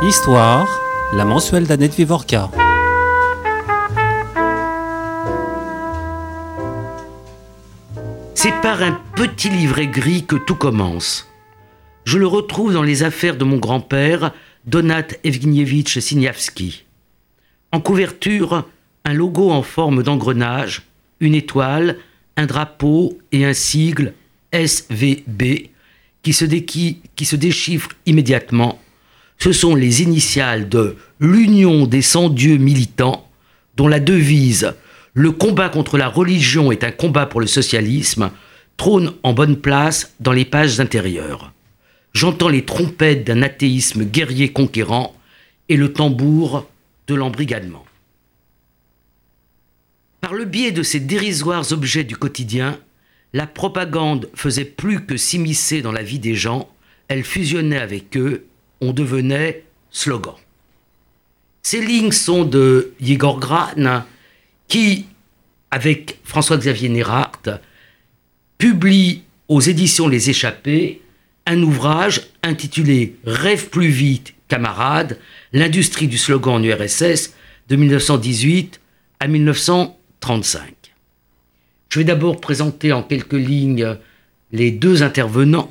Histoire, la mensuelle d'Annette Vivorca. C'est par un petit livret gris que tout commence. Je le retrouve dans les affaires de mon grand-père, Donat Evgenievitch Signavski. En couverture, un logo en forme d'engrenage, une étoile, un drapeau et un sigle SVB qui se, qui se déchiffre immédiatement. Ce sont les initiales de l'Union des sans-dieux militants, dont la devise Le combat contre la religion est un combat pour le socialisme trône en bonne place dans les pages intérieures. J'entends les trompettes d'un athéisme guerrier conquérant et le tambour de l'embrigadement. Par le biais de ces dérisoires objets du quotidien, la propagande faisait plus que s'immiscer dans la vie des gens, elle fusionnait avec eux, on devenait slogan. Ces lignes sont de Igor Gran, qui, avec François-Xavier Nérard, publie aux éditions Les Échappés un ouvrage intitulé Rêve plus vite, camarades, l'industrie du slogan en URSS de 1918 à 1935. Je vais d'abord présenter en quelques lignes les deux intervenants.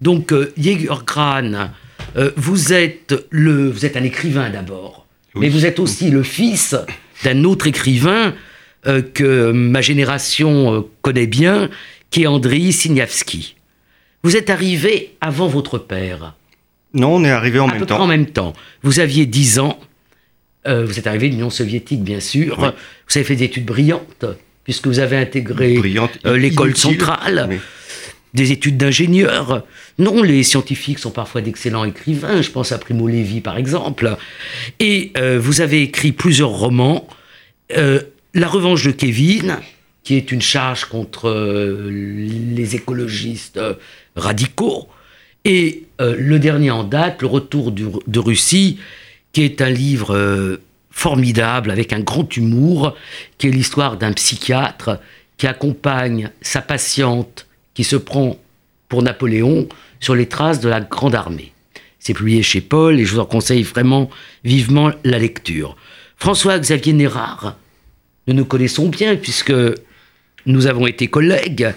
Donc, euh, Jäger Gran, euh, vous, êtes le, vous êtes un écrivain d'abord, mais vous êtes aussi le fils d'un autre écrivain euh, que ma génération connaît bien, qui est Andriy Signavski. Vous êtes arrivé avant votre père. Non, on est arrivé en à même peu temps. Près en même temps. Vous aviez 10 ans. vous êtes arrivé de l'Union soviétique, bien sûr. Vous avez fait des études brillantes puisque vous avez intégré euh, l'école centrale, oui. Des études d'ingénieur. Non, les scientifiques sont parfois d'excellents écrivains, je pense à Primo Levi par exemple. Et euh, vous avez écrit plusieurs romans. Euh, La revanche de Kevin, qui est une charge contre euh, les écologistes radicaux. Et le dernier en date, Le retour de Russie, qui est un livre formidable, avec un grand humour, qui est l'histoire d'un psychiatre qui accompagne sa patiente qui se prend pour Napoléon sur les traces de la Grande Armée. C'est publié chez Paul et je vous en conseille vraiment vivement la lecture. François-Xavier Nérard, nous nous connaissons bien puisque nous avons été collègues.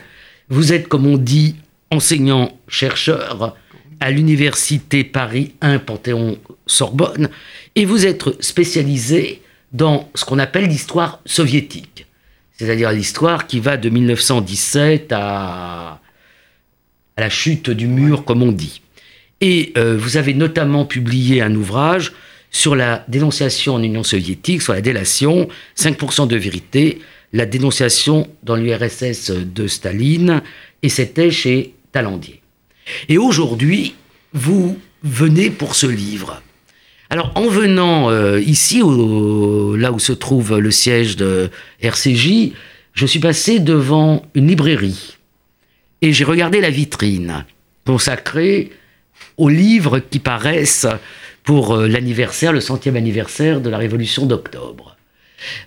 Vous êtes, comme on dit, enseignant-chercheur à l'université Paris 1 Panthéon-Sorbonne et vous êtes spécialisé dans ce qu'on appelle l'histoire soviétique, c'est-à-dire l'histoire qui va de 1917 à, à la chute du mur, comme on dit. Et euh, vous avez notamment publié un ouvrage sur la dénonciation en Union soviétique, sur la délation, 5% de vérité, la dénonciation dans l'URSS de Staline, et c'était chez Talandier. Et aujourd'hui, vous venez pour ce livre. Alors, en venant euh, ici, là où se trouve le siège de RCJ, je suis passé devant une librairie et j'ai regardé la vitrine consacrée aux livres qui paraissent pour euh, l'anniversaire, le centième anniversaire de la Révolution d'octobre.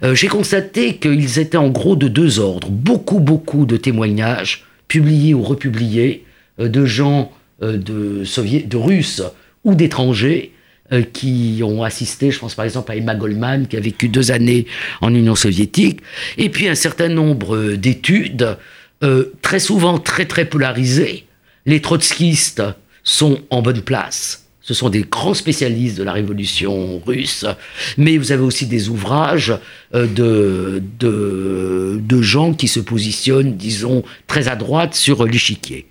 Euh, j'ai constaté qu'ils étaient en gros de deux ordres. Beaucoup, beaucoup de témoignages publiés ou republiés de gens de, de Russes ou d'étrangers euh, qui ont assisté, je pense par exemple à Emma Goldman, qui a vécu deux années en Union soviétique, et puis un certain nombre d'études, euh, très souvent très très polarisées. Les trotskistes sont en bonne place. Ce sont des grands spécialistes de la révolution russe, mais vous avez aussi des ouvrages euh, de, de, de gens qui se positionnent, disons, très à droite sur l'échiquier.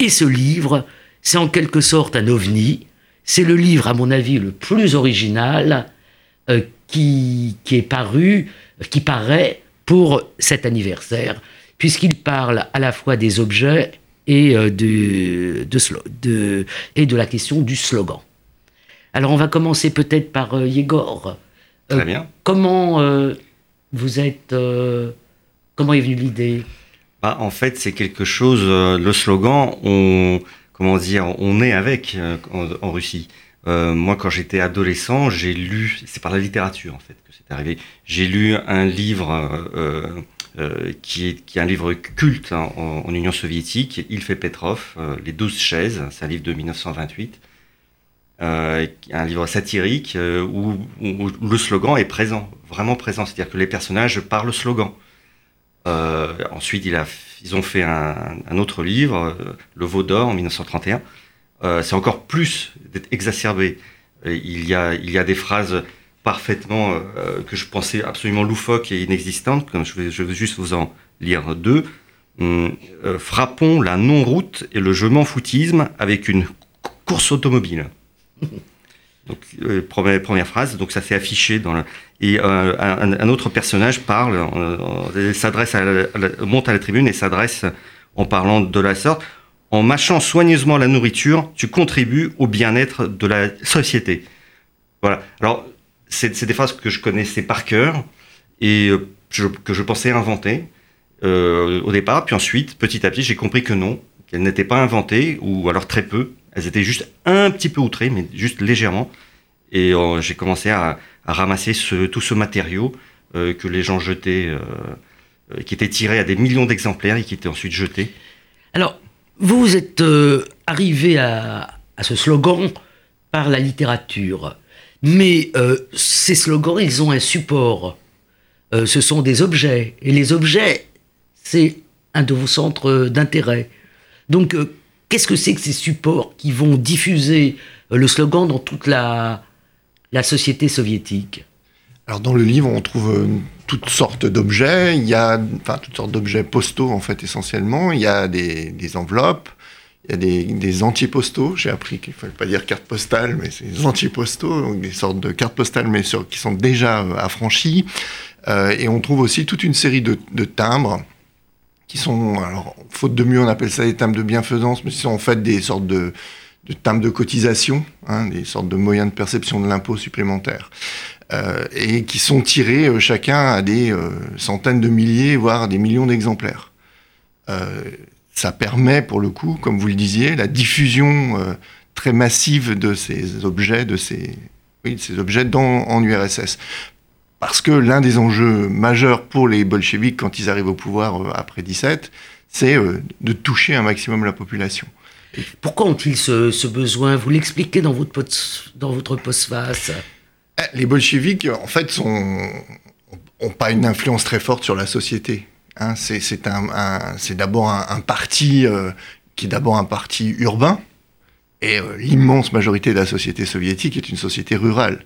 Et ce livre, c'est en quelque sorte un ovni. C'est le livre, à mon avis, le plus original euh, qui, qui est paru, qui paraît pour cet anniversaire, puisqu'il parle à la fois des objets et, euh, de, de, de, et de la question du slogan. Alors on va commencer peut-être par euh, Yegor. Très bien. Comment vous êtes... comment est venue l'idée? Bah, En fait, c'est quelque chose... le slogan, on comment dire, on est avec euh, en, en, Russie. Euh, moi, quand j'étais adolescent, j'ai lu, c'est par la littérature en fait que c'est arrivé. J'ai lu un livre euh, euh, qui, est, qui est un livre culte hein, en, en, Union soviétique, Il fait Petrov, Les douze chaises, c'est un livre de 1928. un livre satirique où, le slogan est présent, vraiment présent. C'est-à-dire que les personnages parlent slogan. Ensuite, il ils ont fait un, autre livre, Le Veau d'Or, en 1931. C'est encore plus exacerbé. Il y, a, il y a des phrases parfaitement euh, que je pensais absolument loufoques et inexistantes, je vais, juste vous en lire deux. Hum, euh, frappons la non-route et le je m'en foutisme avec une course automobile. Donc, euh, première, phrase, donc ça s'est affiché dans le... Et un, un, autre personnage parle, s'adresse à monte à la tribune et s'adresse en parlant de la sorte. En mâchant soigneusement la nourriture, tu contribues au bien-être de la société. Voilà. Alors, c'est des phrases que je connaissais par cœur et euh, que je pensais inventer euh, au départ. Puis ensuite, petit à petit, j'ai compris que non, qu'elles n'étaient pas inventées ou alors très peu. Elles étaient juste un petit peu outrées, mais juste légèrement. Et euh, j'ai commencé à, ramasser tout ce matériau que les gens jetaient, qui était tiré à des millions d'exemplaires et qui était ensuite jeté. Alors, vous êtes arrivé à, à ce slogan par la littérature. Mais euh, ces slogans, ils ont un support. Euh, ce sont des objets. Et les objets, c'est un de vos centres d'intérêt. Donc, euh, qu'est-ce que c'est que ces supports qui vont diffuser le slogan dans toute la, la société soviétique? Alors dans le livre, on trouve toutes sortes d'objets. Il y a, enfin, toutes sortes d'objets postaux en fait essentiellement. Il y a des, enveloppes, il y a des, antipostaux. J'ai appris qu'il ne fallait pas dire carte postale, mais c'est des antipostaux, donc des sortes de cartes postales, mais qui sont déjà euh, affranchies. Euh, et on trouve aussi toute une série de, timbres qui sont, alors, faute de mieux, on appelle ça des timbres de bienfaisance, mais ce sont en fait des sortes de, de timbres de cotisation, hein, des sortes de moyens de perception de l'impôt supplémentaire. Euh, et qui sont tirés euh, chacun à des euh, centaines de milliers, voire des millions d'exemplaires. Ça permet pour le coup, comme vous le disiez, la diffusion très massive de ces objets, de ces, oui, ces objets dans, en URSS. Parce que l'un des enjeux majeurs pour les bolcheviks quand ils arrivent au pouvoir euh, après 17, c'est euh, de toucher un maximum la population. Pourquoi ont-ils ce, ce, besoin? Vous l'expliquez dans votre, dans votre postface eh, Les bolcheviks, en fait, sont n'ont pas une influence très forte sur la société. Hein, c'est un, un, d'abord un, un, parti euh, qui est d'abord un parti urbain, et euh, l'immense majorité de la société soviétique est une société rurale.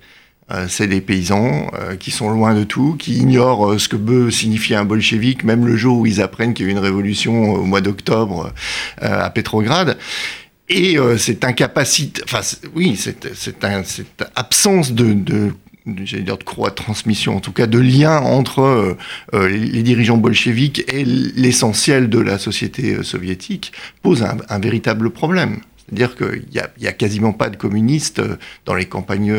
Euh, c'est des paysans euh, qui sont loin de tout, qui ignorent euh, ce que peut signifier un bolchevique, même le jour où ils apprennent qu'il y a eu une révolution au mois d'octobre à Pétrograd. Et cette incapacité, enfin oui, cette, cette, absence de, de j'allais dire de croix de transmission, en tout cas de lien entre euh, les dirigeants bolcheviques et l'essentiel de la société soviétique, pose un, un véritable problème. C'est-à-dire qu'il n'y a, a, quasiment pas de communistes euh, dans les campagnes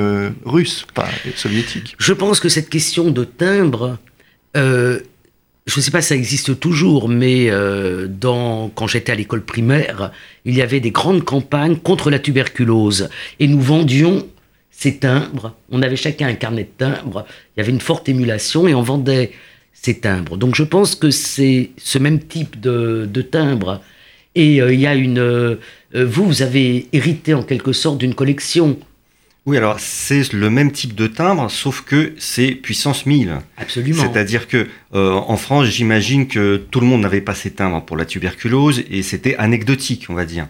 russes, pas soviétiques. Je pense que cette question de timbre, euh, je ne sais pas si ça existe toujours, mais euh, quand j'étais à l'école primaire, il y avait des grandes campagnes contre la tuberculose. Et nous vendions ces timbres. On avait chacun un carnet de timbres. Il y avait une forte émulation et on vendait ces timbres. Donc je pense que c'est ce même type de, de timbre. Et euh, il y a une. Euh, vous, vous avez hérité en quelque sorte d'une collection. Oui, alors c'est le même type de timbre, sauf que c'est puissance 1000. Absolument. C'est-à-dire que euh, en France, j'imagine que tout le monde n'avait pas ces timbres pour la tuberculose et c'était anecdotique, on va dire.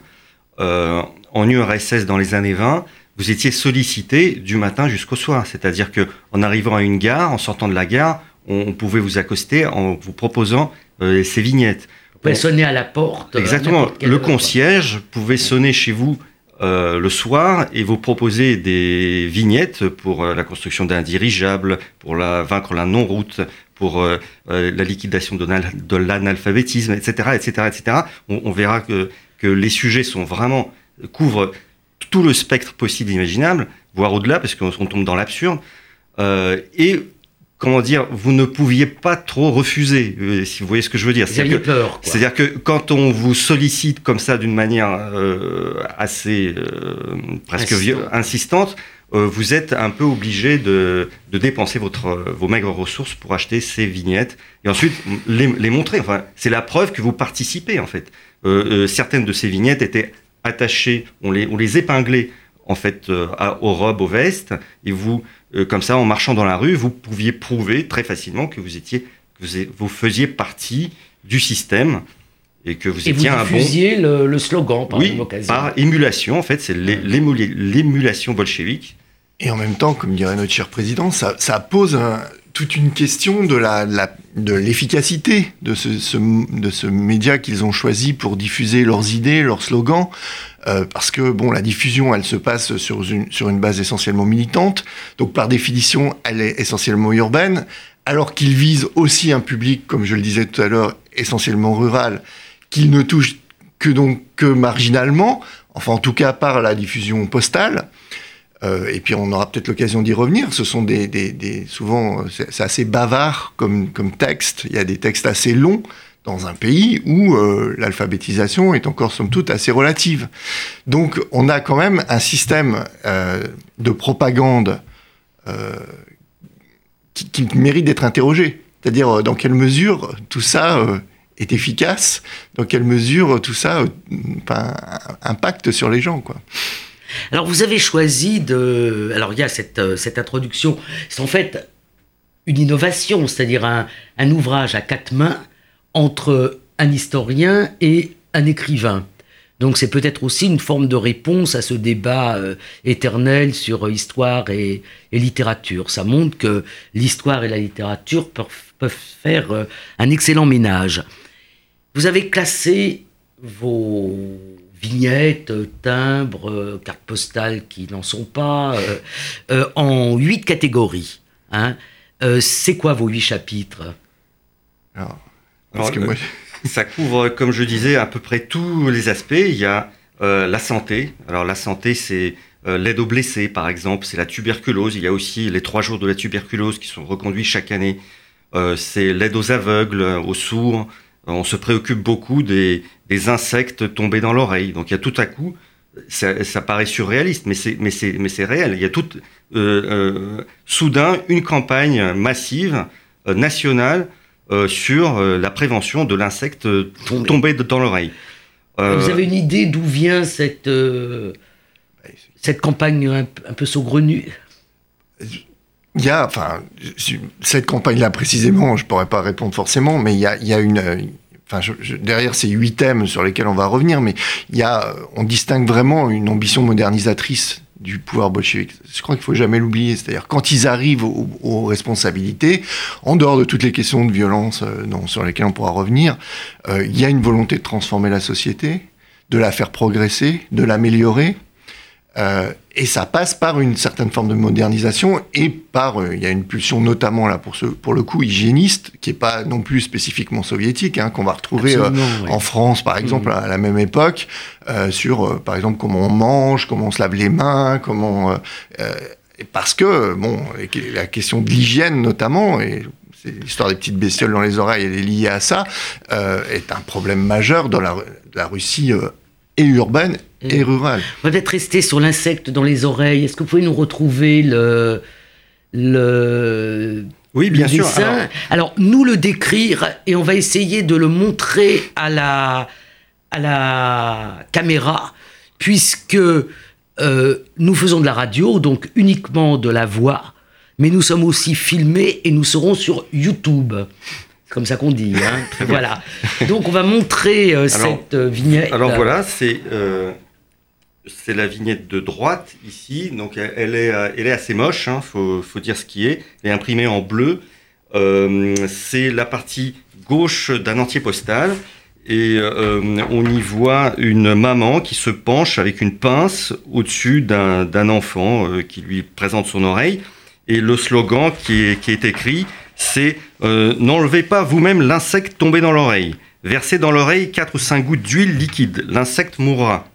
Euh, en URSS dans les années 20, vous étiez sollicité du matin jusqu'au soir. C'est-à-dire que en arrivant à une gare, en sortant de la gare, on, on pouvait vous accoster en vous proposant euh, ces vignettes. Pouvez sonner à la porte. Exactement. Le concierge pouvait sonner chez vous euh, le soir et vous proposer des vignettes pour euh, la construction d'un dirigeable, pour la, vaincre la non-route, pour euh, euh la liquidation de l'analphabétisme, etc., etc., etc. On, on verra que, que les sujets sont vraiment couvrent tout le spectre possible imaginable, voire au-delà, parce qu'on tombe dans l'absurde. Euh, et comment dire, vous ne pouviez pas trop refuser, euh, si vous voyez ce que je veux dire. C'est-à-dire que, c'est-à-dire que quand on vous sollicite comme ça d'une manière euh, assez euh, presque Insistant. insistante, euh, vous êtes un peu obligé de, de dépenser votre, vos maigres ressources pour acheter ces vignettes et ensuite les, les montrer. Enfin, c'est la preuve que vous participez en fait. certaines de ces vignettes étaient attachés, on les, on les épinglait en fait aux robes, aux vestes, et vous, comme ça, en marchant dans la rue, vous pouviez prouver très facilement que vous étiez, que vous, faisiez partie du système et que vous étiez un bon. Le, le slogan par oui, Par émulation, en fait, c'est l'émulation bolchevique. Et en même temps, comme dirait notre cher président, ça, ça pose un, toute une question de l'efficacité de ce, média qu'ils ont choisi pour diffuser leurs idées, leurs slogans, euh, parce que bon, la diffusion, elle se passe sur une, sur une base essentiellement militante, donc par définition, elle est essentiellement urbaine, alors qu'ils visent aussi un public, comme je le disais tout à l'heure, essentiellement rural, qu'ils ne touchent que donc que marginalement, enfin en tout cas par la diffusion postale. Euh, et puis on aura peut-être l'occasion d'y revenir. Ce sont des, souvent c'est assez bavard comme, texte. Il y a des textes assez longs dans un pays où euh, l'alphabétisation est encore somme toute assez relative. Donc on a quand même un système euh, de propagande euh, qui, qui, mérite d'être interrogé. C'est-à-dire euh, dans quelle mesure tout ça euh, est efficace, dans quelle mesure tout ça impacte sur les gens, quoi? Alors vous avez choisi de... Alors il y a cette, euh, cette introduction, c'est en fait une innovation, c'est-à-dire un, un, ouvrage à quatre mains entre un historien et un écrivain. Donc c'est peut-être aussi une forme de réponse à ce débat euh, éternel sur histoire et, et, littérature. Ça montre que l'histoire et la littérature peuvent, peuvent faire euh, un excellent ménage. Vous avez classé vos vignettes, timbres, euh, cartes postales qui n'en sont pas, euh, euh, en huit catégories. Hein. c'est quoi vos huit chapitres? Alors, que moi... Ça couvre, comme je disais, à peu près tous les aspects. Il y a la santé. Alors la santé, c'est l'aide aux blessés, par exemple. C'est la tuberculose. Il y a aussi les trois jours de la tuberculose qui sont reconduits chaque année. c'est l'aide aux aveugles, aux sourds. On se préoccupe beaucoup des, des insectes tombés dans l'oreille. Donc il y a tout à coup, ça, ça paraît surréaliste, mais c'est, mais c'est, mais c'est réel. Il y a tout, euh, euh, soudain, une campagne massive, euh, nationale, euh, sur euh, la prévention de l'insecte tombé dans l'oreille. Vous avez une idée d'où vient cette, cette campagne un, un peu saugrenue? Il y a, enfin, cette campagne-là précisément, je pourrais pas répondre forcément, mais il y a, il y a une, Enfin, je, je, derrière ces huit thèmes sur lesquels on va revenir, mais il y a, on distingue vraiment une ambition modernisatrice du pouvoir bolchevique. Je crois qu'il faut jamais l'oublier. C'est-à-dire quand ils arrivent aux, aux, responsabilités, en dehors de toutes les questions de violence euh, non, sur lesquelles on pourra revenir, euh, il y a une volonté de transformer la société, de la faire progresser, de l'améliorer. Euh, et ça passe par une certaine forme de modernisation et par, euh, il y a une pulsion notamment là pour, ce, pour le coup hygiéniste, qui est pas non plus spécifiquement soviétique, hein, qu'on va retrouver euh, oui. en France par exemple mmh. à la même époque, euh, sur par exemple comment on mange, comment on se lave les mains, comment... Parce que, bon, la question de l'hygiène notamment, et l'histoire des petites bestioles dans les oreilles, elle est liée à ça, est un problème majeur dans la, la Russie et urbaine et rurale. On va peut-être rester sur l'insecte dans les oreilles. Est-ce que vous pouvez nous retrouver le, le oui, bien le sûr. Dessin alors... alors... nous le décrire et on va essayer de le montrer à la, à la caméra, puisque euh, nous faisons de la radio, donc uniquement de la voix, mais nous sommes aussi filmés et nous serons sur YouTube comme ça qu'on dit. Hein. voilà. Donc on va montrer euh, alors, cette euh, vignette. Alors voilà, c'est euh, c'est la vignette de droite ici. Donc elle est elle est assez moche. Hein, faut faut dire ce qui est. Elle est imprimée en bleu. C'est la partie gauche d'un entier postal. Et on y voit une maman qui se penche avec une pince au-dessus d'un enfant qui lui présente son oreille. Et le slogan qui est, qui est écrit, c'est euh, n'enlevez pas vous-même l'insecte tombé dans l'oreille. Versez dans l'oreille 4 ou 5 gouttes d'huile liquide. L'insecte mourra.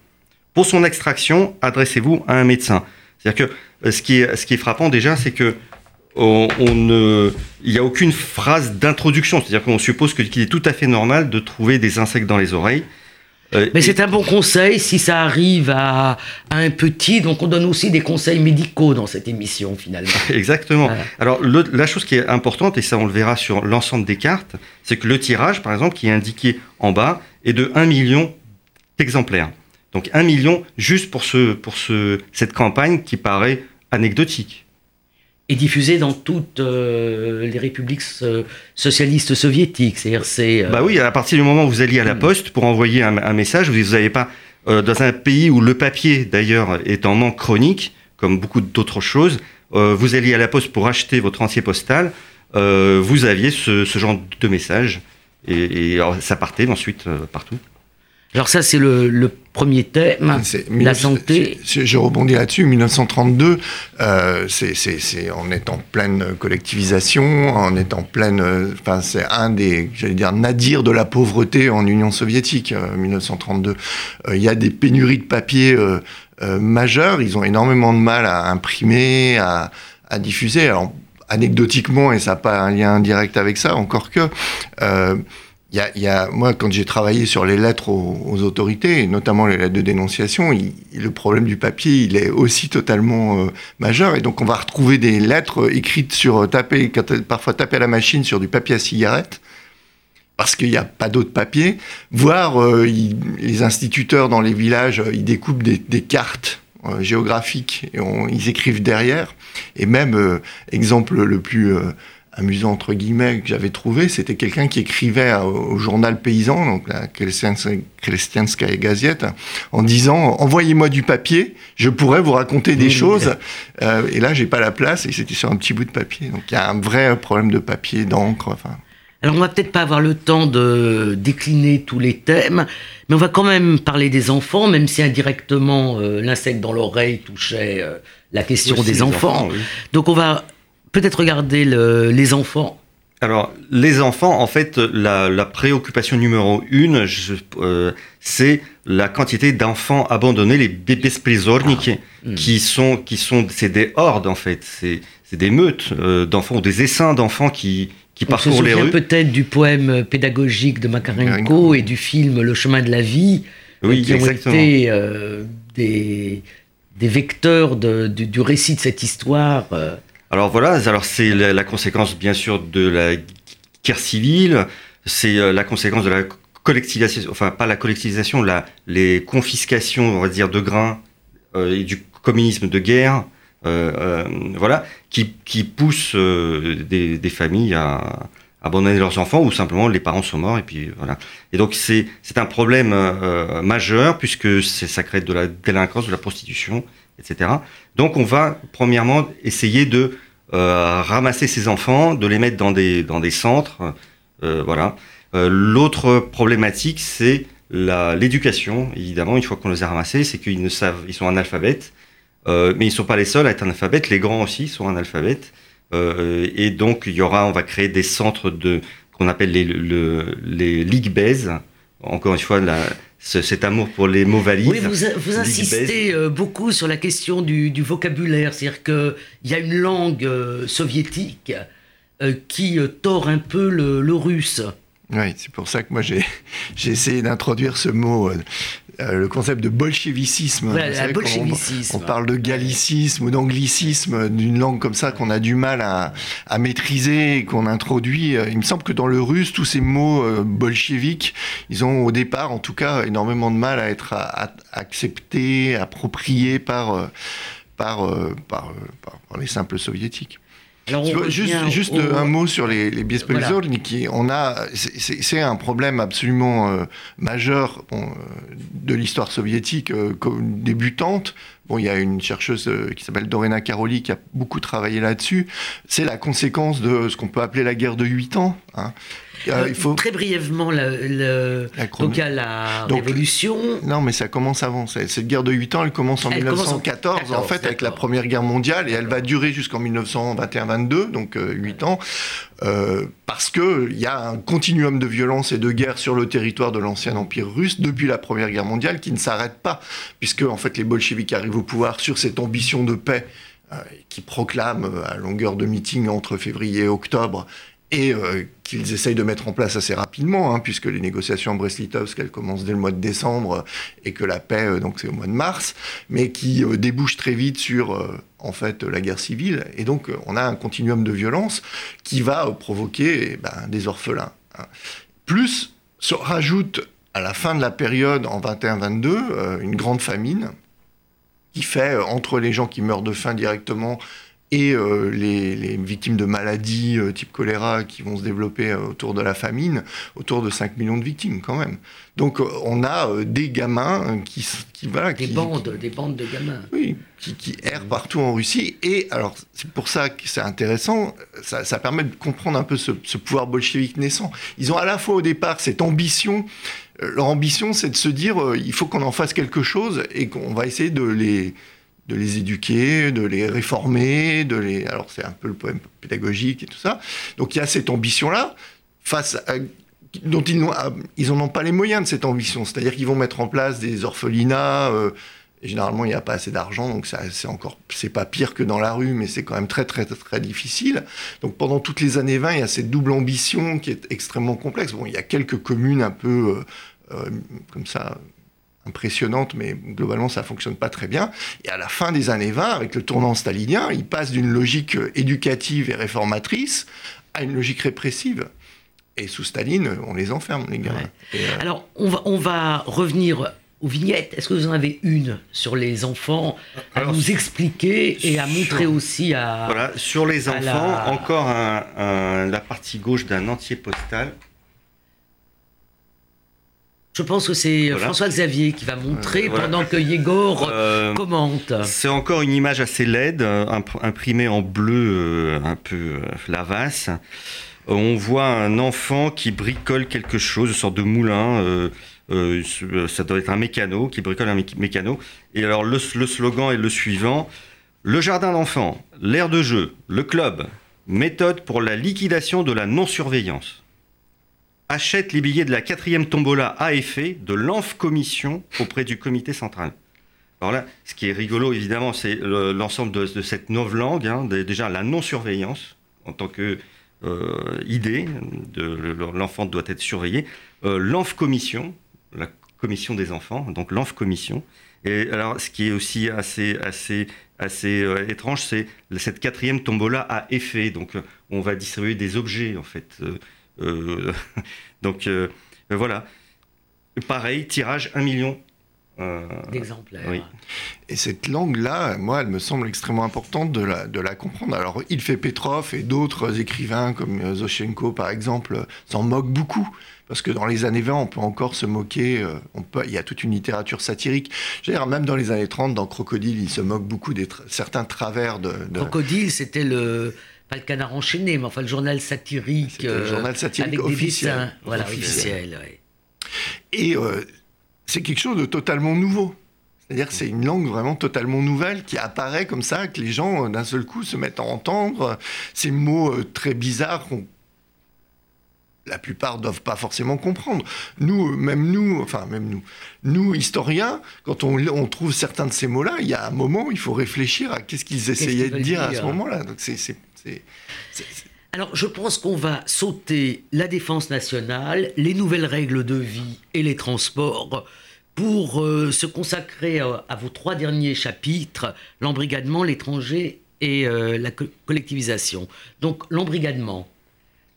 Pour son extraction, adressez-vous à un médecin. C'est-à-dire que euh, ce qui est, ce qui est frappant déjà, c'est que on, il n'y a aucune phrase d'introduction. C'est-à-dire qu'on suppose qu'il est tout à fait normal de trouver des insectes dans les oreilles. Euh, Mais c'est un bon conseil si ça arrive à, à, un petit. Donc on donne aussi des conseils médicaux dans cette émission finalement. Exactement. Voilà. Alors le, la chose qui est importante, et ça on le verra sur l'ensemble des cartes, c'est que le tirage par exemple qui est indiqué en bas est de 1 million d'exemplaires. Donc un million juste pour, ce, pour ce, cette campagne qui paraît anecdotique. Et diffusée dans toutes euh, les républiques socialistes soviétiques. C'est-à-dire, c'est. Bah oui, à partir du moment où vous alliez à la hmm. poste pour envoyer un, message, vous n'avez pas. dans un pays où le papier, d'ailleurs, est en manque chronique, comme beaucoup d'autres choses, vous alliez à la poste pour acheter votre ancien postal, vous aviez ce, ce, genre de message. Et, ça partait ensuite partout. Alors ça, c'est le, premier thème, la santé. Je rebondis là-dessus. 1932, euh, c'est, on est en pleine collectivisation, on est en pleine. Enfin, c'est un des, j'allais dire, nadirs de la pauvreté en Union soviétique. 1932, euh, euh, il y a des pénuries de papier euh, majeures. Ils ont énormément de mal à imprimer, à, à diffuser. Alors anecdotiquement, et ça n'a pas un lien direct avec ça, encore que il y a, moi, quand j'ai travaillé sur les lettres aux, autorités, notamment les lettres de dénonciation, le problème du papier, il est aussi totalement euh, majeur. Et donc, on va retrouver des lettres écrites sur euh, taper, parfois taper à la machine sur du papier à cigarette, parce qu'il n'y a pas d'autre papier. Voire, euh, les instituteurs dans les villages, ils découpent des, cartes géographiques et ils écrivent derrière. Et même, exemple le plus amusant entre guillemets que j'avais trouvé, c'était quelqu'un qui écrivait au, journal paysan, donc la Krestianskaya Gazette, en disant envoyez-moi du papier, je pourrais vous raconter des choses. Euh, et là, j'ai pas la place et c'était sur un petit bout de papier. Donc il y a un vrai problème de papier, d'encre. Enfin. Alors on va peut-être pas avoir le temps de décliner tous les thèmes, mais on va quand même parler des enfants, même si indirectement euh, l'insecte dans l'oreille touchait euh, la question des enfants. Donc on va peut-être regarder les enfants alors, les enfants, en fait, la, préoccupation numéro une, euh, c'est la quantité d'enfants abandonnés, les bébés splizorniques, ah, hmm. qui sont, qui sont, c'est des hordes, en fait. C'est, des meutes euh, d'enfants, ou des essaims d'enfants qui, qui parcourent les rues. peut-être du poème pédagogique de Makarenko et du film Le chemin de la vie, oui, qui ont été euh, des, des vecteurs du, récit de cette histoire. Alors voilà, alors c'est la, conséquence bien sûr de la guerre civile, c'est euh, la conséquence de la collectivisation, enfin pas la collectivisation, la, les confiscations, on va dire, de grains euh, et du communisme de guerre, euh, voilà, qui, qui poussent des, des, familles à, abandonner leurs enfants ou simplement les parents sont morts et puis voilà. Et donc c'est c'est un problème majeur puisque ça crée de la délinquance, de la prostitution, etc. Donc on va premièrement essayer de euh, ramasser ces enfants, de les mettre dans des, dans des centres. Euh, voilà. Euh, l'autre problématique, c'est l'éducation. Évidemment, une fois qu'on les a ramassés, c'est qu'ils ne savent, ils sont analphabètes, mais ils ne sont pas les seuls à être analphabètes. Les grands aussi sont analphabètes. et donc, il y aura, on va créer des centres de qu'on appelle les, le, les ligues Encore une fois, la, cet amour pour les mots valises. Oui, vous, insistez euh, beaucoup sur la question du, vocabulaire, c'est-à-dire qu'il y a une langue euh, soviétique euh, qui tord un peu le russe. Oui, c'est pour ça que moi j'ai essayé d'introduire ce mot, euh, euh, le concept de bolchevicisme. bolchevicisme. On, parle de gallicisme ou d'anglicisme, d'une langue comme ça qu'on a du mal à, à maîtriser, qu'on introduit. Euh, il me semble que dans le russe, tous ces mots bolcheviques, ils ont au départ, en tout cas, énormément de mal à être acceptés, appropriés par, par, par, par les simples soviétiques juste, juste un mot sur les, les biais qui on a, c'est un problème absolument euh, majeur euh, de l'histoire soviétique euh, débutante. Bon, il y a une chercheuse qui s'appelle Dorena Karoli qui a beaucoup travaillé là-dessus. C'est la conséquence de ce qu'on peut appeler la guerre de 8 ans. Hein. Euh, il faut... Très brièvement, le, la donc il y a la révolution. Non, mais ça commence avant. Cette guerre de 8 ans, elle commence en 1914, en... fait, avec la Première Guerre mondiale, et elle va durer jusqu'en 1921-22, donc 8 euh, ans, euh, parce qu'il y a un continuum de violence et de guerre sur le territoire de l'ancien empire russe depuis la Première Guerre mondiale qui ne s'arrête pas, puisque en fait les bolcheviks arrivent au pouvoir sur cette ambition de paix qui proclament à longueur de meeting entre février et octobre et euh, qu'ils essayent de mettre en place assez rapidement, hein, puisque les négociations en Brest-Litovsk, elles commencent dès le mois de décembre, et que la paix, euh, donc c'est au mois de mars, mais qui euh, débouchent très vite sur, en fait, la guerre civile. Et donc, on a un continuum de violence qui va provoquer eh ben, des orphelins. Hein. Plus, se rajoute à la fin de la période, en 21-22, une grande famine qui fait, entre les gens qui meurent de faim directement et euh, les, victimes de maladies euh, type choléra qui vont se développer euh, autour de la famine, autour de 5 millions de victimes quand même. Donc on a des gamins qui, qui voilà, des bandes, des bandes de gamins. Oui, qui, errent partout en Russie. Et alors c'est pour ça que c'est intéressant. Ça, permet de comprendre un peu ce, ce, pouvoir bolchevique naissant. Ils ont à la fois au départ cette ambition. Leur ambition, c'est de se dire il faut qu'on en fasse quelque chose et qu'on va essayer de les de les éduquer, de les réformer, de les. Alors c'est un peu le poème pédagogique et tout ça. Donc il y a cette ambition-là face à dont ils n'ont ils en ont pas les moyens de cette ambition. C'est-à-dire qu'ils vont mettre en place des orphelinats. Euh, et généralement, il n'y a pas assez d'argent, donc c'est encore, c'est pas pire que dans la rue, mais c'est quand même très, très, très, très difficile. Donc pendant toutes les années 20, il y a cette double ambition qui est extrêmement complexe. Bon, il y a quelques communes un peu euh, euh, comme ça, impressionnante, mais globalement ça fonctionne pas très bien. Et à la fin des années 20, avec le tournant stalinien, il passe d'une logique éducative et réformatrice à une logique répressive. Et sous Staline, on les enferme, les gars. Euh, Alors, on va, on va revenir aux vignettes. Est-ce que vous en avez une sur les enfants à nous expliquer et à montrer aussi à. Voilà, sur les enfants, encore la partie gauche d'un entier postal je pense que c'est François Xavier qui va montrer euh, pendant que Yegor euh, commente. C'est encore une image assez laide, imprimée en bleu euh, un peu lavasse. On voit un enfant qui bricole quelque chose, une sorte de moulin. ça doit être un mécano, qui bricole un mécano. Et alors le, le slogan est le suivant. Le jardin d'enfants, l'air de jeu, le club, méthode pour la liquidation de la non-surveillance achète les billets de la quatrième tombola à effet de l'ENF Commission auprès du comité central. Alors là, ce qui est rigolo, évidemment, c'est l'ensemble de, cette nouvelle langue, hein, déjà la non-surveillance en tant que euh, idée, l'enfant doit être surveillé, euh, l'ENF Commission, la commission des enfants, donc l'ENF Commission. Et alors, ce qui est aussi assez, assez, assez euh, étrange, c'est cette quatrième tombola à effet. Donc, on va distribuer des objets, en fait. Euh, donc euh, voilà. Pareil, tirage 1 million euh, d'exemplaires. Oui. Et cette langue-là, moi, elle me semble extrêmement importante de la, de la comprendre. Alors, il fait Petrov et d'autres écrivains comme Zoshenko, par exemple, s'en moquent beaucoup. Parce que dans les années 20, on peut encore se moquer. On peut, il y a toute une littérature satirique. Je veux dire, même dans les années 30, dans Crocodile, il se moque beaucoup des certains travers de, de... Crocodile, c'était le pas le canard enchaîné, mais enfin le journal satirique. le euh, journal satirique officiel. voilà, officiel. Et euh, c'est quelque chose de totalement nouveau. C'est-à-dire que c'est une langue vraiment totalement nouvelle qui apparaît comme ça, que les gens euh, d'un seul coup se mettent à entendre. Ces mots très bizarres qu'on la plupart doivent pas forcément comprendre. Nous, même nous, enfin même nous, nous historiens, quand on, trouve certains de ces mots-là, il y a un moment, il faut réfléchir à qu'est-ce qu'ils essayaient de dire, à ce moment-là. Donc c'est alors, je pense qu'on va sauter la défense nationale, les nouvelles règles de vie et les transports pour euh, se consacrer à, vos trois derniers chapitres, l'embrigadement, l'étranger et euh, la collectivisation. Donc, l'embrigadement.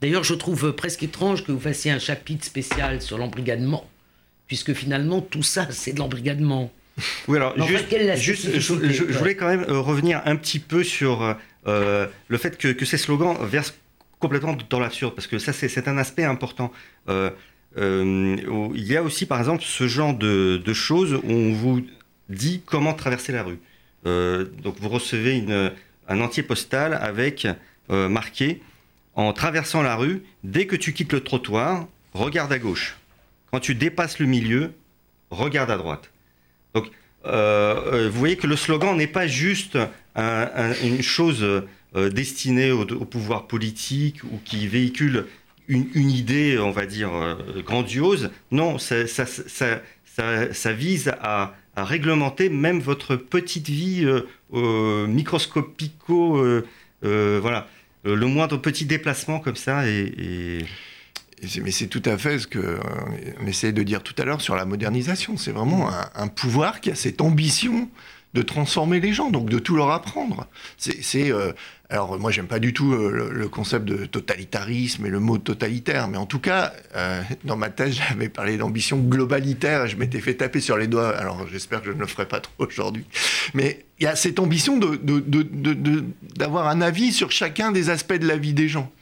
D'ailleurs, je trouve presque étrange que vous fassiez un chapitre spécial sur l'embrigadement, puisque finalement, tout ça, c'est de l'embrigadement. Oui, alors, juste, je, voulais quand même euh, revenir un petit peu sur le fait que, ces slogans versent complètement dans l'absurde, parce que ça, c'est un aspect important. Euh, euh, il y a aussi, par exemple, ce genre de, choses où on vous dit comment traverser la rue. donc, vous recevez une, un entier postal avec marqué en traversant la rue, dès que tu quittes le trottoir, regarde à gauche. Quand tu dépasses le milieu, regarde à droite. Euh, euh, vous voyez que le slogan n'est pas juste une chose euh, destinée au, pouvoir politique ou qui véhicule une, idée, on va dire, grandiose. Non, ça, vise à, réglementer même votre petite vie microscopico, voilà, le moindre petit déplacement comme ça et mais c'est tout à fait ce qu'on euh, essayait de dire tout à l'heure sur la modernisation. C'est vraiment un, pouvoir qui a cette ambition de transformer les gens, donc de tout leur apprendre. Euh, alors moi j'aime pas du tout euh, le, concept de totalitarisme et le mot totalitaire, mais en tout cas dans ma thèse j'avais parlé d'ambition globalitaire et je m'étais fait taper sur les doigts. Alors j'espère que je ne le ferai pas trop aujourd'hui, mais il y a cette ambition d'avoir un avis sur chacun des aspects de la vie des gens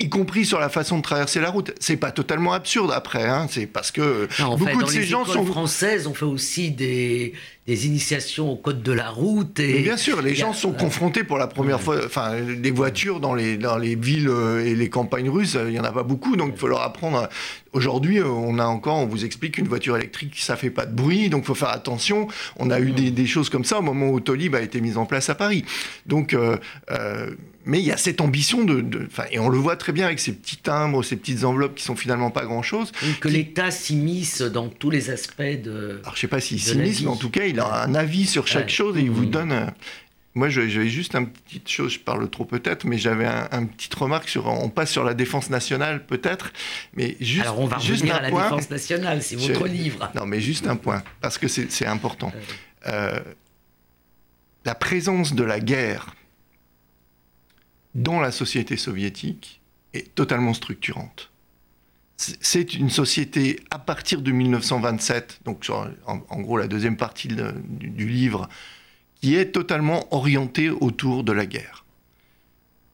y compris sur la façon de traverser la route. C'est pas totalement absurde après, hein. c'est parce que beaucoup de ces gens sont françaises. On fait aussi des, des initiations au code de la route. Et bien sûr, les gens sont confrontés pour la première fois. Enfin, des voitures dans les dans les villes euh, et les campagnes russes, il y en a pas beaucoup, donc il faut leur apprendre. Aujourd'hui, euh, on a encore, on vous explique qu'une voiture électrique, ça fait pas de bruit, donc faut faire attention. On a eu des, des choses comme ça au moment où Autolib a été mise en place à Paris. Donc euh, mais il y a cette ambition de, de et on le voit très bien avec ces petits timbres, ces petites enveloppes qui sont finalement pas grand chose. que l'État s'immisce dans tous les aspects de. Alors je sais pas s'il s'immisce, mais en tout cas il a un avis sur chaque chose et il vous mmh. donne. Euh, moi, j'avais juste une petite chose, je parle trop peut-être, mais j'avais un, un petite remarque sur, on passe sur la défense nationale peut-être, mais juste. Alors on va juste revenir à la défense nationale, c'est votre livre. Non, mais juste un point, parce que c'est important. Euh, la présence de la guerre dans la société soviétique est totalement structurante. C'est une société à partir de 1927, donc en, gros la deuxième partie du, livre, qui est totalement orientée autour de la guerre.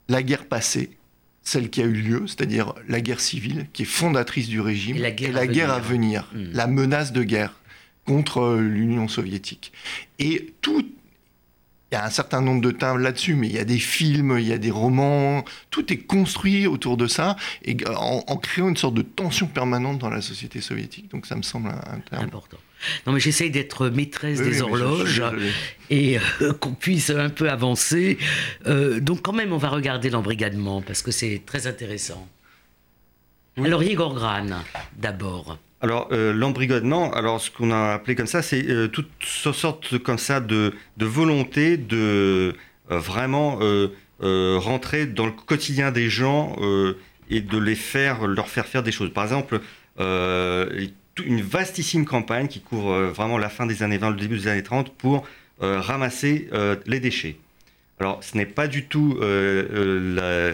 La guerre passée, celle qui a eu lieu, c'est-à-dire la guerre civile, qui est fondatrice du régime, et la guerre, à, venir. Hmm. la menace de guerre contre l'Union soviétique. Et tout il y a un certain nombre de timbres là-dessus, mais il y a des films, il y a des romans, tout est construit autour de ça, et euh, en, créant une sorte de tension permanente dans la société soviétique. Donc ça me semble important. Non, mais j'essaye d'être maîtresse des horloges et euh, qu'on puisse un peu avancer. Euh, donc quand même, on va regarder l'embrigadement parce que c'est très intéressant. Alors Igor Gran, d'abord. Alors euh, alors ce qu'on a appelé comme ça, c'est euh, toutes sortes comme ça de, de volonté de euh, vraiment rentrer dans le quotidien des gens et de les faire, leur faire faire des choses. Par exemple, une vastissime campagne qui couvre vraiment la fin des années 20, le début des années 30 pour ramasser les déchets. Alors, ce n'est pas du tout la,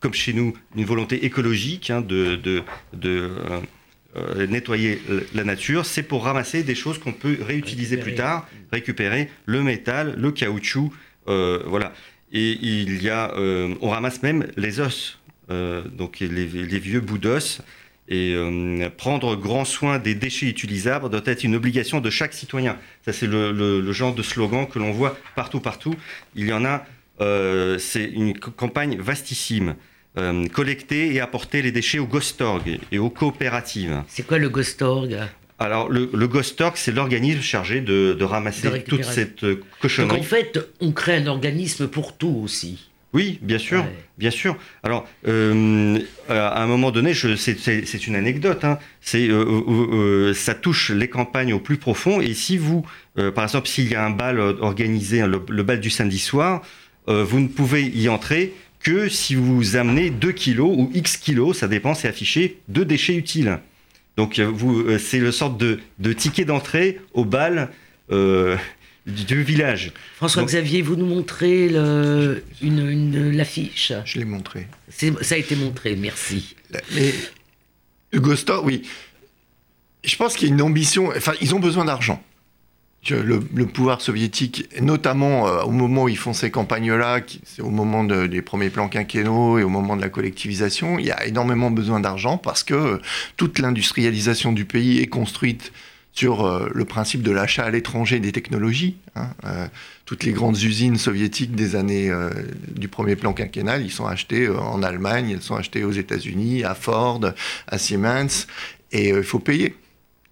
comme chez nous, une volonté écologique hein, de, de, euh, euh, nettoyer la nature, c'est pour ramasser des choses qu'on peut réutiliser plus tard, récupérer le métal, le caoutchouc, euh, voilà. Et il y a, on ramasse même les os, donc les, vieux bouts d'os. Et prendre grand soin des déchets utilisables doit être une obligation de chaque citoyen. Ça, c'est le, le, genre de slogan que l'on voit partout, partout. Il y en a euh, c'est une campagne vastissime. Euh, collecter et apporter les déchets au Gostorg et aux coopératives. C'est quoi le Gostorg? Alors, le, le Gostorg, c'est l'organisme chargé de, ramasser toute cette euh, cochonnerie. Donc, en fait, on crée un organisme pour tout aussi. Oui, bien sûr, bien sûr. Alors, à un moment donné, c'est une anecdote. Hein, c'est ça touche les campagnes au plus profond. Et si vous, par exemple, s'il y a un bal organisé, le, bal du samedi soir, euh, vous ne pouvez y entrer que si vous amenez 2 kilos ou X kilos, ça dépend, c'est affiché, de déchets utiles. Donc euh, vous, euh, c'est le sorte de, ticket d'entrée au bal du, village. François-Xavier, vous nous montrez l'affiche Je l'ai montré. Ça a été montré, merci. Mais Hugo Store, oui. Je pense qu'il y a une ambition. Enfin, ils ont besoin d'argent le, pouvoir soviétique, notamment euh, au moment où ils font ces campagnes-là, c'est au moment des premiers plans quinquennaux et au moment de la collectivisation, il y a énormément besoin d'argent parce que euh, toute l'industrialisation du pays est construite sur euh, le principe de l'achat à l'étranger des technologies. Hein, toutes les grandes usines soviétiques des années du premier plan quinquennal, ils sont achetés en Allemagne, ils sont achetés aux États-Unis, à Ford, à Siemens, et il faut payer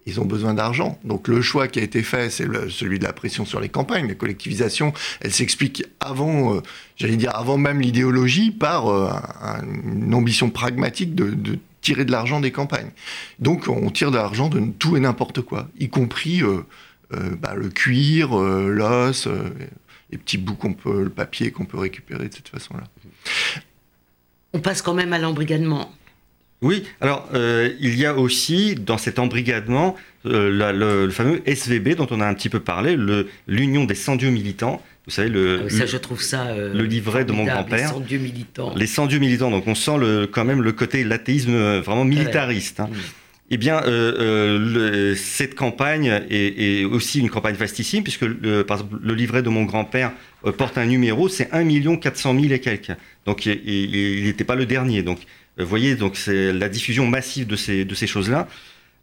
ils ont besoin d'argent. Donc le choix qui a été fait, c'est celui de la pression sur les campagnes. La collectivisation, elle s'explique avant, euh, j'allais dire avant même l'idéologie, par euh, une ambition pragmatique de, tirer de l'argent des campagnes. Donc on tire de l'argent de tout et n'importe quoi, y compris euh, bah, le cuir, l'os, les petits bouts qu'on peut, le papier qu'on peut récupérer de cette façon-là. On passe quand même à l'embrigadement. Oui, alors il y a aussi dans cet embrigadement le, fameux SVB dont on a un petit peu parlé, l'Union des sans-dieux militants. Vous savez, le, ah ça, je trouve ça, le livret de mon grand-père. Les sans-dieux militants. Les sans-dieux militants, donc on sent le, quand même le côté l'athéisme vraiment militariste. Hein. Eh bien, euh, euh, cette campagne est, aussi une campagne vastissime, puisque le, par exemple, le livret de mon grand-père euh, porte un numéro, c'est 1 400 000 et quelques. Donc, il n'était pas le dernier. Donc, vous voyez, donc c'est la diffusion massive de ces, de ces choses-là.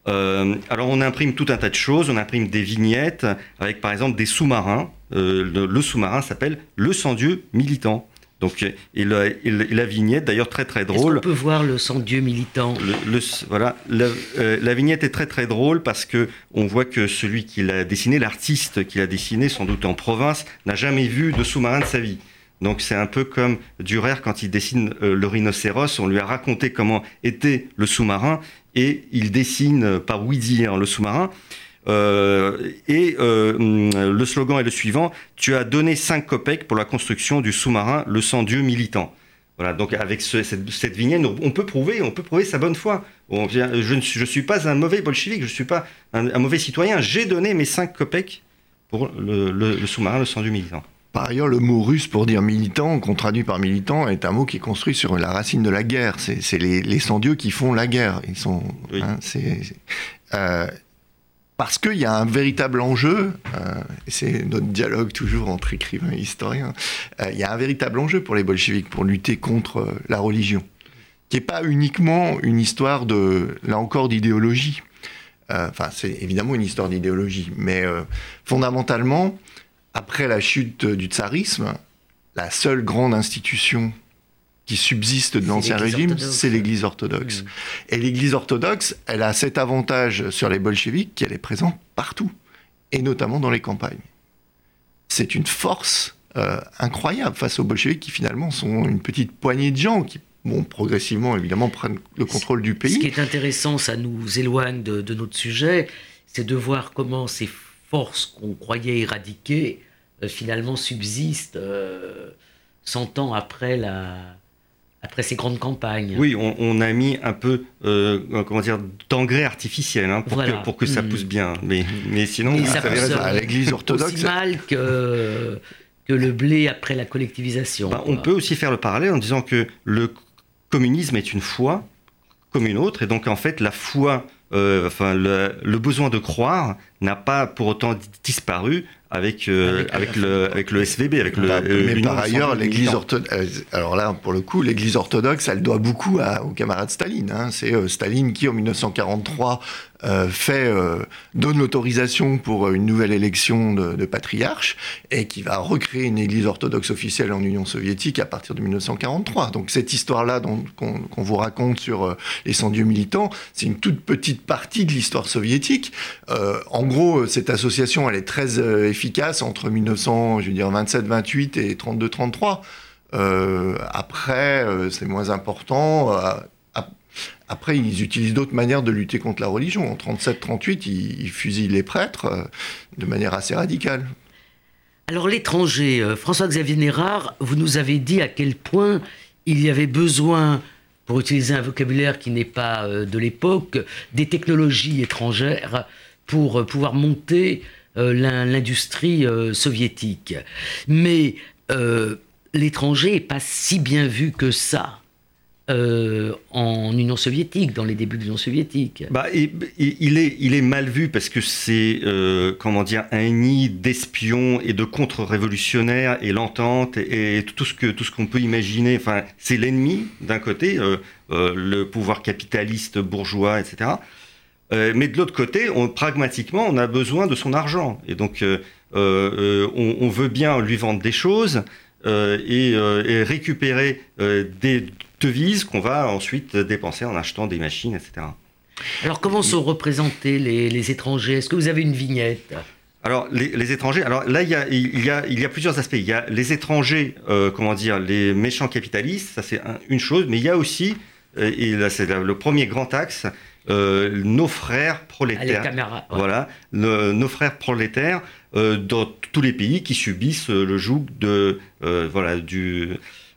alors, on imprime tout un tas de choses. On imprime des vignettes avec, par exemple, des sous-marins. le sous-marin s'appelle Le Sans-Dieu militant. Donc, et, la vignette, d'ailleurs, très très drôle. On peut voir le sang Dieu militant? Le, voilà, euh, la, vignette est très très drôle parce que on voit que celui qui l'a dessiné, l'artiste qui l'a dessiné, sans doute en province, n'a jamais vu de sous-marin de sa vie. Donc c'est un peu comme Durer quand il dessine euh, le rhinocéros, on lui a raconté comment était le sous-marin et il dessine par oui dire le sous-marin. Euh, et euh, le slogan est le suivant Tu as donné 5 copecs pour la construction du sous-marin Le Sang-Dieu militant. Voilà, donc avec cette, vignette, on peut prouver, on peut prouver sa bonne foi. je ne suis, pas un mauvais bolchevique, je ne suis pas un, mauvais citoyen. J'ai donné mes 5 copecs pour le, sous-marin Le Sang-Dieu militant. Par ailleurs, le mot russe pour dire militant, qu'on traduit par militant, est un mot qui est construit sur la racine de la guerre. C'est les, les sans-dieux qui font la guerre. Ils sont. Hein, euh, parce qu'il y a un véritable enjeu, euh, et c'est notre dialogue toujours entre écrivains et historiens, euh, il y a un véritable enjeu pour les bolcheviks pour lutter contre euh, la religion, qui n'est pas uniquement une histoire de, là encore, d'idéologie. Enfin, c'est évidemment une histoire d'idéologie, mais fondamentalement, après la chute du tsarisme, la seule grande institution qui subsiste de l'ancien régime, c'est l'Église orthodoxe. Mm. Et l'Église orthodoxe, elle a cet avantage sur les bolcheviks qu'elle est présente partout, et notamment dans les campagnes. C'est une force euh, incroyable face aux bolcheviks qui finalement sont une petite poignée de gens qui Bon, progressivement, évidemment, prennent le contrôle du pays. Ce qui est intéressant, ça nous éloigne de, notre sujet, c'est de voir comment ces forces qu'on croyait éradiquer, euh, finalement, subsistent 100 euh, ans après la, après ces grandes campagnes. Oui, on, a mis un peu, euh, comment dire, d'engrais artificiel hein, pour, que, pour que ça mm. pousse bien. Mais, mais sinon, ça pousse à l'Église orthodoxe. Aussi mal que, que le blé après la collectivisation. Bah, on peut aussi faire le parallèle en disant que le communisme est une foi comme une autre, et donc en fait la foi, euh, enfin le, besoin de croire n'a pas pour autant disparu avec, euh, avec, le, avec le SVB, avec le. Mais par ailleurs, l'Église orthodoxe. Euh, alors là, pour le coup, l'Église orthodoxe, elle doit beaucoup à, au camarade Staline. Hein. C'est euh, Staline qui, en 1943, euh, fait donne l'autorisation pour une nouvelle élection de, de, patriarche et qui va recréer une Église orthodoxe officielle en Union soviétique à partir de 1943. Donc cette histoire-là qu'on vous raconte sur les sans-dieux militants, c'est une toute petite partie de l'histoire soviétique. en gros, cette association, elle est très efficace efficace entre 1927, 28 et 32, 33. Euh, après, euh, c'est moins important. Euh, après, ils utilisent d'autres manières de lutter contre la religion. En 37, 38, ils, fusillent les prêtres de manière assez radicale. Alors l'étranger, François-Xavier Nérard, vous nous avez dit à quel point il y avait besoin, pour utiliser un vocabulaire qui n'est pas de l'époque, des technologies étrangères pour pouvoir monter euh, l'industrie euh, soviétique. Mais euh, l'étranger n'est pas si bien vu que ça. en Union soviétique, dans les débuts de l'Union soviétique. Bah, il, est, mal vu parce que c'est comment dire un nid d'espions et de contre-révolutionnaires et l'entente et, tout ce que tout ce qu'on peut imaginer. Enfin, c'est l'ennemi d'un côté, le pouvoir capitaliste bourgeois, etc. Euh, mais de l'autre côté, on, pragmatiquement, on a besoin de son argent. Et donc, euh, euh, on, veut bien lui vendre des choses et, récupérer des devises qu'on va ensuite dépenser en achetant des machines, etc. Alors, comment sont représentés les, étrangers? Est-ce que vous avez une vignette? Alors les, étrangers, alors là il y a il y a il y a plusieurs aspects. Il y a les étrangers, comment dire, les méchants capitalistes, ça c'est une chose, mais il y a aussi et là c'est le premier grand axe, euh, nos frères prolétaires. Voilà, nos frères prolétaires euh, dans tous les pays qui subissent le joug de euh, voilà du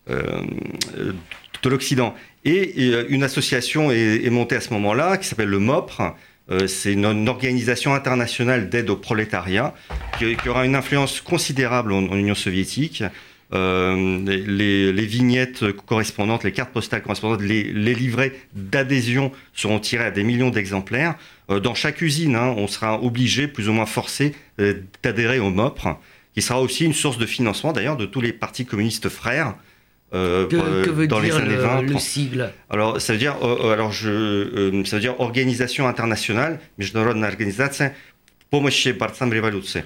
de l'Occident. Et, une association est, montée à ce moment-là qui s'appelle le MOPRE. c'est une, organisation internationale d'aide au prolétariat qui, aura une influence considérable en Union soviétique. Euh, les, vignettes correspondantes, les cartes postales correspondantes, les, livrets d'adhésion seront tirés à des millions d'exemplaires. Euh, dans chaque usine, hein, on sera obligé, plus ou moins forcé, euh, d'adhérer au MOPRE, qui sera aussi une source de financement d'ailleurs de tous les partis communistes frères. que, veut dans dire les années le, 20, le sigle Alors, ça veut dire, alors je, ça veut dire organisation internationale, Международная организация помощи борцам революции,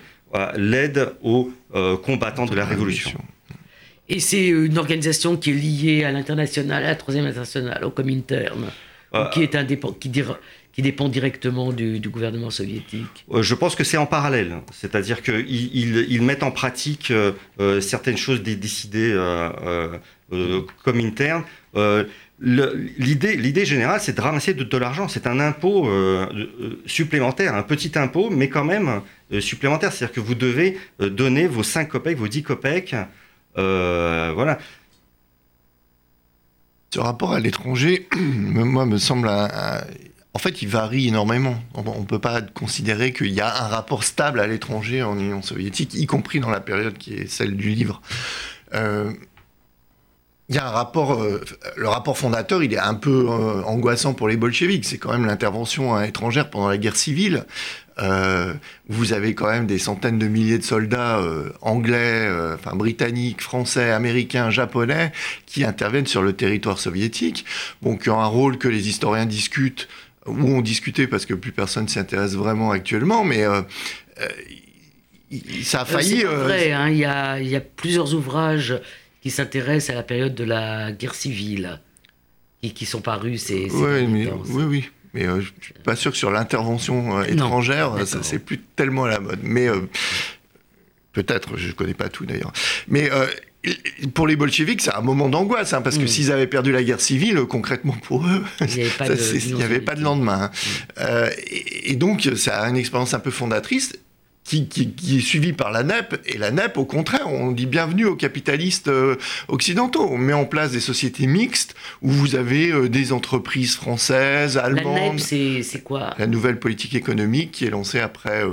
l'aide aux combattants de la révolution. Et c'est une organisation qui est liée à l'international, à la troisième internationale, au Comintern, euh, qui, est qui, qui dépend directement du, gouvernement soviétique euh, Je pense que c'est en parallèle. C'est-à-dire qu'ils ils, mettent en pratique euh, certaines choses décidées euh, Comintern. L'idée, l'idée générale, c'est de ramasser de, de l'argent. C'est un impôt supplémentaire, un petit impôt, mais quand même supplémentaire. C'est-à-dire que vous devez donner vos 5 copecs, vos 10 copecs euh, voilà. Ce rapport à l'étranger, moi, me semble en fait, il varie énormément. On ne peut pas considérer qu'il y a un rapport stable à l'étranger en Union soviétique, y compris dans la période qui est celle du livre. Euh, il y a un rapport, euh, le rapport fondateur, il est un peu euh, angoissant pour les bolcheviks. C'est quand même l'intervention étrangère pendant la guerre civile. Euh, vous avez quand même des centaines de milliers de soldats anglais, enfin britanniques, français, américains, japonais qui interviennent sur le territoire soviétique. Bon, qui ont un rôle que les historiens discutent ou ont discuté parce que plus personne s'y intéresse vraiment actuellement, mais ça a failli. C'est vrai, hein, il y, a, y a plusieurs ouvrages qui s'intéressent à la période de la guerre civile, qui, qui sont parus ces, oui, oui, oui, mais euh, je ne suis pas sûr que sur l'intervention euh, étrangère, ça c'est plus tellement à la mode. Mais euh, peut-être, je ne connais pas tout d'ailleurs. Mais pour les bolcheviks, c'est un moment d'angoisse, hein, parce que mm. s'ils avaient perdu la guerre civile, concrètement pour eux, il n'y avait, pas de lendemain. Hein. et, et, donc, ça a une expérience un peu fondatrice qui, est suivi par la NEP. Et la NEP, au contraire, on dit bienvenue aux capitalistes euh, occidentaux. On met en place des sociétés mixtes où vous avez euh, des entreprises françaises, allemandes. La NEP, c'est quoi? La nouvelle politique économique qui est lancée après, euh,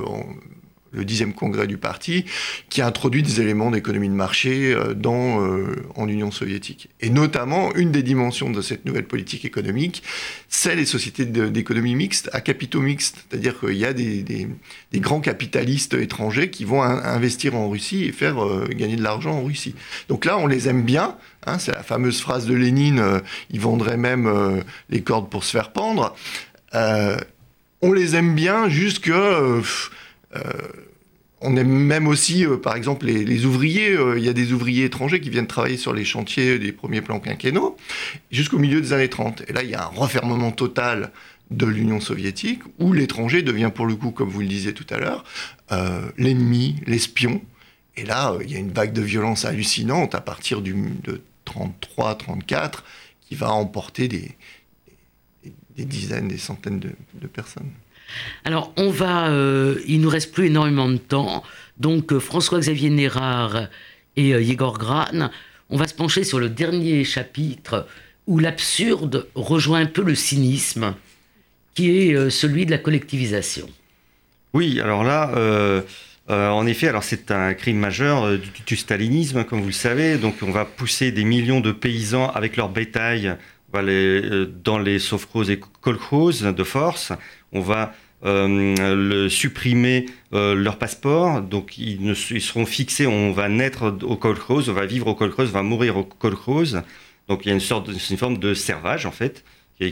le dixième congrès du parti, qui a introduit des éléments d'économie de marché euh, dans, euh, en Union soviétique. Et notamment, une des dimensions de cette nouvelle politique économique, c'est les sociétés d'économie mixte à capitaux mixtes. C'est-à-dire qu'il y a des, grands capitalistes étrangers qui vont investir en Russie et faire euh, gagner de l'argent en Russie. Donc là, on les aime bien. Hein, c'est la fameuse phrase de Lénine, ils vendraient même les cordes pour se faire pendre. on les aime bien jusque... on aime même aussi, euh, par exemple, les, ouvriers. Euh, il y a des ouvriers étrangers qui viennent travailler sur les chantiers des premiers plans quinquennaux jusqu'au milieu des années 30. Et là, il y a un refermement total de l'Union soviétique où l'étranger devient pour le coup, comme vous le disiez tout à l'heure, l'ennemi, l'espion. Et là, il y a une vague de violence hallucinante à partir du, de 33-34 qui va emporter des, dizaines, des centaines de personnes. Alors, on va. Euh, il nous reste plus énormément de temps. Donc, euh, François-Xavier Nérard et euh, Yegor Gran, on va se pencher sur le dernier chapitre où l'absurde rejoint un peu le cynisme, qui est celui de la collectivisation. Oui, alors là. en effet, alors c'est un crime majeur du, stalinisme, comme vous le savez. Donc, on va pousser des millions de paysans avec leur bétail dans les sovkhozes et kolkhozes de force on va euh, supprimer euh, leur passeport, donc ils, seront fixés, on va naître au kolkhoz, on va vivre au kolkhoz, on va mourir au kolkhoz. Donc il y a une sorte, de, forme de servage en fait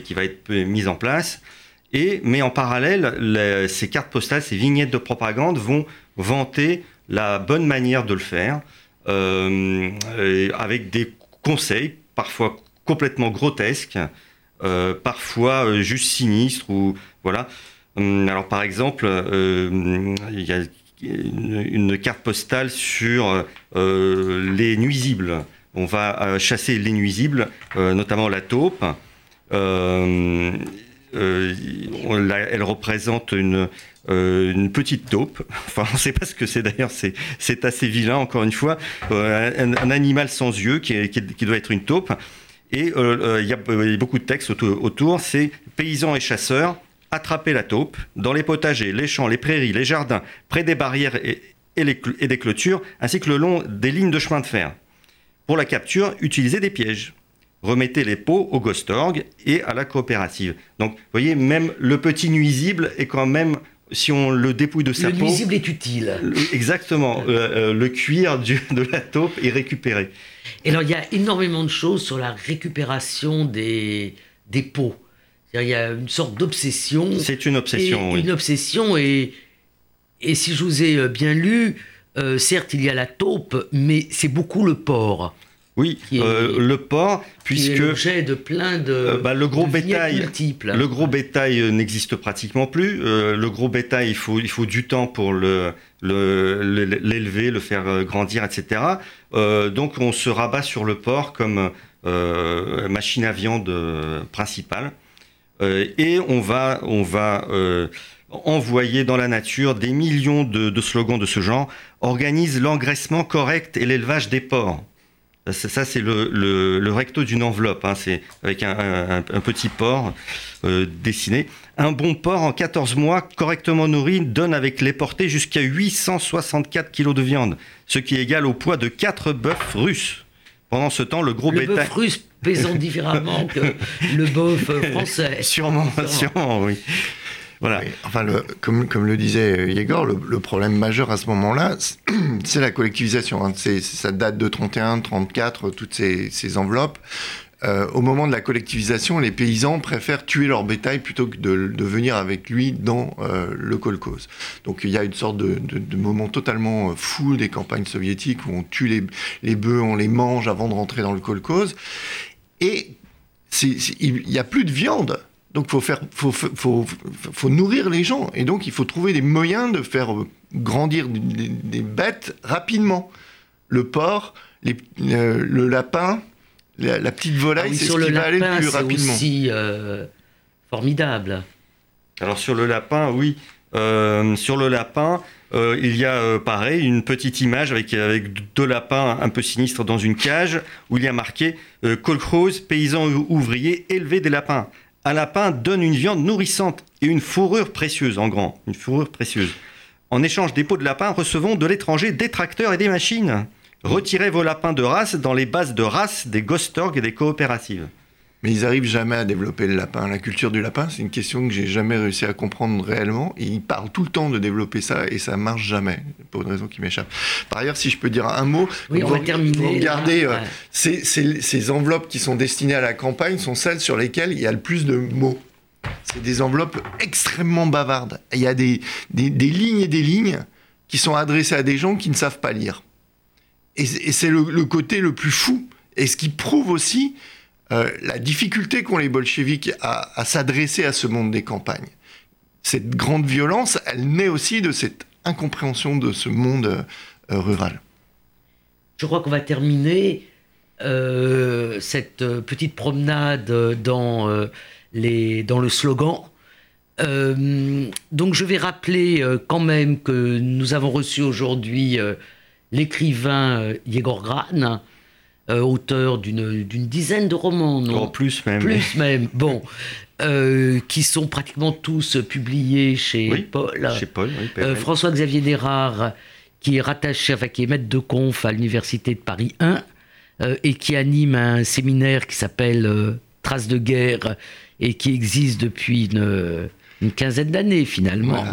qui, va être mise en place. Mais en parallèle, ces cartes postales, ces vignettes de propagande vont vanter la bonne manière de le faire, euh, avec des conseils parfois complètement grotesques, parfois juste sinistres ou voilà. Hum, alors par exemple, euh, il y a une, carte postale sur euh, les nuisibles. On va euh, chasser les nuisibles, notamment la taupe. elle représente une, petite taupe. Enfin, on ne sait pas ce que c'est d'ailleurs. C'est assez vilain, encore une fois. un, animal sans yeux qui, doit être une taupe. Et il y, a beaucoup de textes autour. C'est paysans et chasseurs, attraper la taupe dans les potagers, les champs, les prairies, les jardins, près des barrières et, et des clôtures, ainsi que le long des lignes de chemin de fer. Pour la capture, utilisez des pièges. Remettez les pots au Gostorg et à la coopérative. Donc, vous voyez, même le petit nuisible est quand même si on le dépouille de sa peau. Le nuisible est utile. exactement. Euh, euh, le cuir de la taupe est récupéré. Et alors, il y a énormément de choses sur la récupération des, des peaux. Il y a une sorte d'obsession. C'est une obsession, oui. Une obsession, et, et si je vous ai euh, bien lu, certes, il y a la taupe, mais c'est beaucoup le porc. Oui, euh, le porc, puisque l'objet de plein de, euh, bah, le gros bétail, multiples. le gros bétail euh, n'existe pratiquement plus. le gros bétail, il faut il faut du temps pour le l'élever, le, faire grandir, etc. donc on se rabat sur le porc comme machine à viande principale, et on va on va envoyer dans la nature des millions de, de slogans de ce genre. Organise l'engraissement correct et l'élevage des porcs. Ça, c'est le, recto d'une enveloppe. Hein. c'est avec un, petit porc euh, dessiné. Un bon porc en 14 mois, correctement nourri, donne avec les portées jusqu'à 864 kg de viande, ce qui est égal au poids de 4 bœufs russes. Pendant ce temps, le gros le bétail. Russe pesant différemment que le bœuf français. sûrement, sûrement, oui. Voilà. enfin, comme, le disait Yegor, le, problème majeur à ce moment-là, c'est la collectivisation. Hein. Ça date de 31, 34, toutes ces, enveloppes. Euh, au moment de la collectivisation, les paysans préfèrent tuer leur bétail plutôt que de, venir avec lui dans euh, le kolkhoz. Donc il y a une sorte de, moment totalement euh, fou des campagnes soviétiques où on tue les, les bœufs, on les mange avant de rentrer dans le kolkhoz. Et il n'y a plus de viande. Donc faut faire, faut, faut, faut, nourrir les gens et donc il faut trouver des moyens de faire grandir des, bêtes rapidement. Le porc, les, euh, le lapin, la, petite volaille, ah c'est ce qui va aller le plus rapidement. C'est aussi euh, formidable. Alors sur le lapin, oui. Euh, sur le lapin, il y a pareil une petite image avec, avec deux lapins un peu sinistres dans une cage où il y a marqué Colcrose, paysan ouvrier, élevé des lapins un lapin donne une viande nourrissante et une fourrure précieuse en grand, une fourrure précieuse. En échange des peaux de lapin, recevons de l'étranger des tracteurs et des machines. Retirez vos lapins de race dans les bases de race des Gostorg et des coopératives. Mais ils arrivent jamais à développer le lapin. La culture du lapin, c'est une question que j'ai jamais réussi à comprendre réellement. ils parlent tout le temps de développer ça et ça marche jamais, pour une raison qui m'échappe. Par ailleurs, si je peux dire un mot, oui, on va terminer. Regardez, euh, ces, ces, enveloppes qui sont destinées à la campagne sont celles sur lesquelles il y a le plus de mots. C'est des enveloppes extrêmement bavardes. Il y a des, des, lignes et des lignes qui sont adressées à des gens qui ne savent pas lire. Et, c'est le, le côté le plus fou. Et ce qui prouve aussi euh, la difficulté qu'ont les bolcheviks à, s'adresser à ce monde des campagnes. Cette grande violence, elle naît aussi de cette incompréhension de ce monde euh, rural. Je crois qu'on va terminer euh, cette petite promenade dans, les, dans le slogan. donc je vais rappeler quand même que nous avons reçu aujourd'hui l'écrivain Yegor Gran, euh, auteur d'une dizaine de romans, non oh, Plus même. Plus même, bon. Euh, qui sont pratiquement tous publiés chez Paul. Chez Paul, oui. Euh, François-Xavier Dérard, qui est rattaché, enfin, qui est maître de conf à l'Université de Paris 1, et qui anime un séminaire qui s'appelle Traces de guerre, et qui existe depuis une, une quinzaine d'années finalement.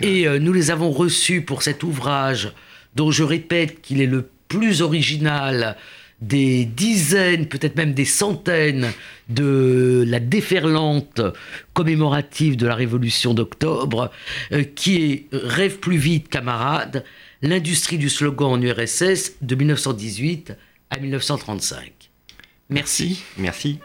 et nous les avons reçus pour cet ouvrage, dont je répète qu'il est le plus original des dizaines, peut-être même des centaines de la déferlante commémorative de la Révolution d'octobre, euh, qui est Rêve plus vite, camarades, l'industrie du slogan en URSS de 1918 à 1935. Merci. Merci.